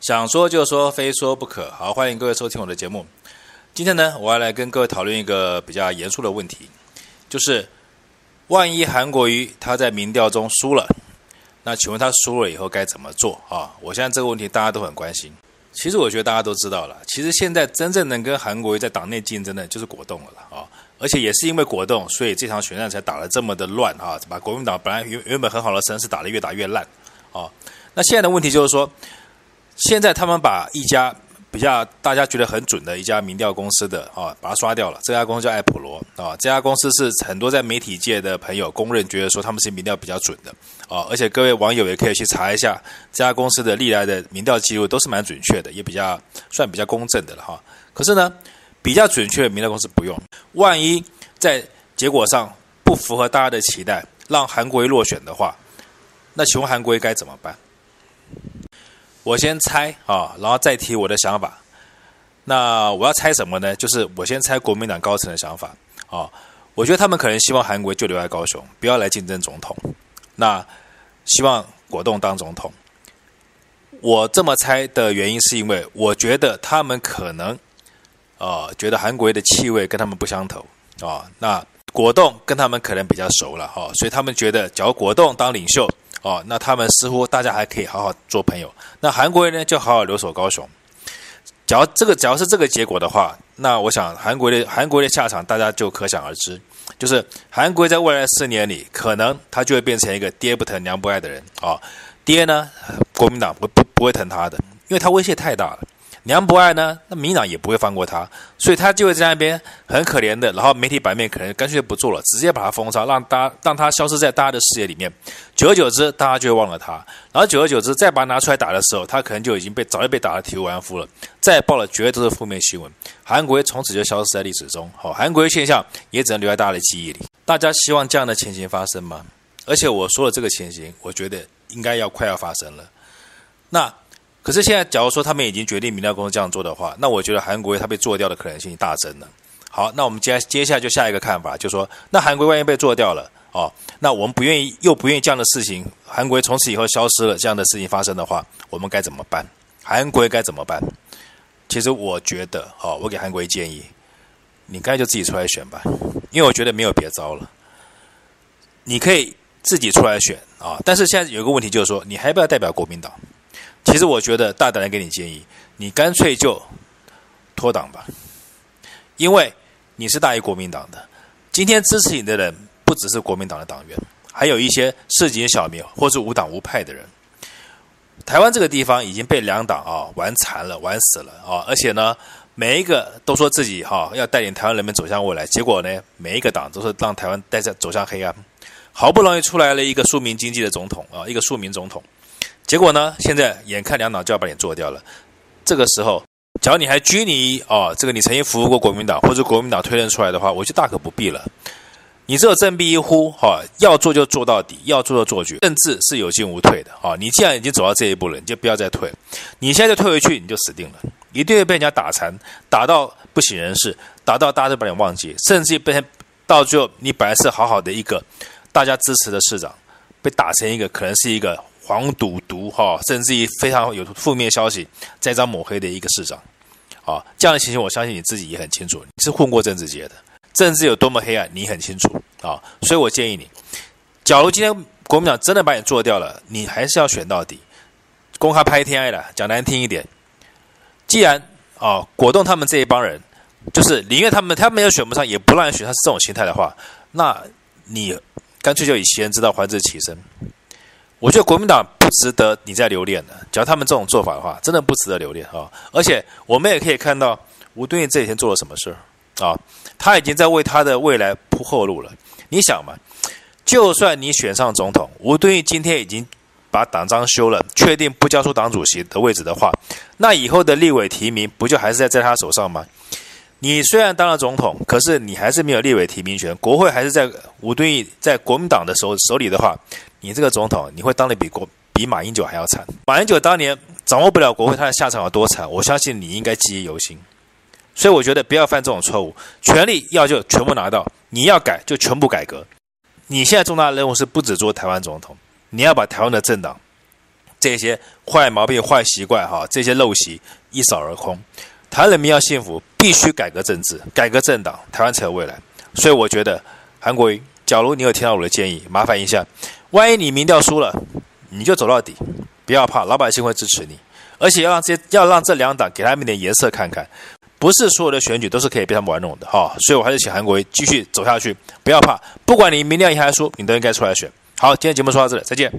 想说就说，非说不可。好，欢迎各位收听我的节目。今天呢，我要来跟各位讨论一个比较严肃的问题，就是万一韩国瑜他在民调中输了，那请问他输了以后该怎么做啊？我相信这个问题大家都很关心。其实我觉得大家都知道了，其实现在真正能跟韩国瑜在党内竞争的，就是国栋了啊。而且也是因为国栋，所以这场选战才打得这么的乱啊，把国民党本来原原本很好的声势打得越打越烂啊。那现在的问题就是说。现在他们把一家比较大家觉得很准的一家民调公司的啊，把它刷掉了。这家公司叫艾普罗啊，这家公司是很多在媒体界的朋友公认觉得说他们是民调比较准的啊，而且各位网友也可以去查一下这家公司的历来的民调记录都是蛮准确的，也比较算比较公正的了哈。可是呢，比较准确的民调公司不用，万一在结果上不符合大家的期待，让韩国瑜落选的话，那请问韩国瑜该怎么办？我先猜啊，然后再提我的想法。那我要猜什么呢？就是我先猜国民党高层的想法啊。我觉得他们可能希望韩国就留在高雄，不要来竞争总统。那希望国栋当总统。我这么猜的原因是因为我觉得他们可能啊，觉得韩国的气味跟他们不相投啊。那果冻跟他们可能比较熟了哈，所以他们觉得，只要果冻当领袖。哦，那他们似乎大家还可以好好做朋友。那韩国人呢，就好好留守高雄。只要这个，只要是这个结果的话，那我想韩国的韩国的下场大家就可想而知，就是韩国在未来四年里，可能他就会变成一个爹不疼娘不爱的人啊、爹呢，国民党不不不会疼他的，因为他威胁太大了。娘不爱呢，那民党也不会放过他，所以他就会在那边很可怜的，然后媒体版面可能干脆不做了，直接把他封杀，让大让他消失在大家的视野里面。久而久之，大家就会忘了他，然后久而久之，再把他拿出来打的时候，他可能就已经被早就被打得体无完肤了，再报了绝对都是负面新闻，韩国从此就消失在历史中。好，韩国瑜现象也只能留在大家的记忆里。大家希望这样的情形发生吗？而且我说的这个情形，我觉得应该要快要发生了。那。可是现在，假如说他们已经决定民调公司这样做的话，那我觉得韩国瑜他被做掉的可能性大增了。好，那我们接接下来就下一个看法，就说，那韩国瑜万一被做掉了哦，那我们不愿意又不愿意这样的事情，韩国瑜从此以后消失了这样的事情发生的话，我们该怎么办？韩国瑜该怎么办？其实我觉得，哦，我给韩国瑜建议，你干脆就自己出来选吧，因为我觉得没有别招了。你可以自己出来选啊，但是现在有一个问题就是说，你还不要代表国民党？其实我觉得大胆的给你建议，你干脆就脱党吧，因为你是大于国民党的。今天支持你的人不只是国民党的党员，还有一些市井小民或是无党无派的人。台湾这个地方已经被两党啊玩残了、玩死了啊！而且呢，每一个都说自己哈要带领台湾人民走向未来，结果呢，每一个党都是让台湾带着走向黑暗。好不容易出来了一个庶民经济的总统啊，一个庶民总统。结果呢？现在眼看两党就要把你做掉了，这个时候，假如你还拘泥哦，这个你曾经服务过国民党，或者国民党推论出来的话，我就大可不必了。你只有振臂一呼，哈、哦，要做就做到底，要做就做绝，政治是有进无退的啊、哦！你既然已经走到这一步了，你就不要再退。你现在就退回去，你就死定了，一定会被人家打残，打到不省人事，打到大家都把你忘记，甚至被到最后，你本来是好好的一个大家支持的市长，被打成一个可能是一个。黄赌毒哈，甚至于非常有负面消息，栽赃抹黑的一个市长，啊，这样的情形，我相信你自己也很清楚。你是混过政治界的，政治有多么黑暗，你很清楚啊。所以我建议你，假如今天国民党真的把你做掉了，你还是要选到底，公开拍天爱的，讲难听一点。既然啊，果冻他们这一帮人，就是宁愿他们他们要选不上，也不让人选，他是这种心态的话，那你干脆就以其人之道还治其身。我觉得国民党不值得你再留恋的。只要他们这种做法的话，真的不值得留恋啊！而且我们也可以看到吴敦义这几天做了什么事啊？他已经在为他的未来铺后路了。你想嘛，就算你选上总统，吴敦义今天已经把党章修了，确定不交出党主席的位置的话，那以后的立委提名不就还是在在他手上吗？你虽然当了总统，可是你还是没有立委提名权，国会还是在吴敦义在国民党的手手里的话。你这个总统，你会当得比国比马英九还要惨。马英九当年掌握不了国会，他的下场有多惨，我相信你应该记忆犹新。所以我觉得不要犯这种错误，权力要就全部拿到，你要改就全部改革。你现在重大的任务是不只做台湾总统，你要把台湾的政党这些坏毛病、坏习惯，哈，这些陋习一扫而空。台人民要幸福，必须改革政治、改革政党，台湾才有未来。所以我觉得，韩国瑜，假如你有听到我的建议，麻烦一下，万一你民调输了，你就走到底，不要怕，老百姓会支持你。而且要让这些要让这两党给他们点颜色看看，不是所有的选举都是可以被他们玩弄的哈。所以我还是请韩国瑜继续走下去，不要怕，不管你民调赢还是输，你都应该出来选。好，今天节目说到这里，再见。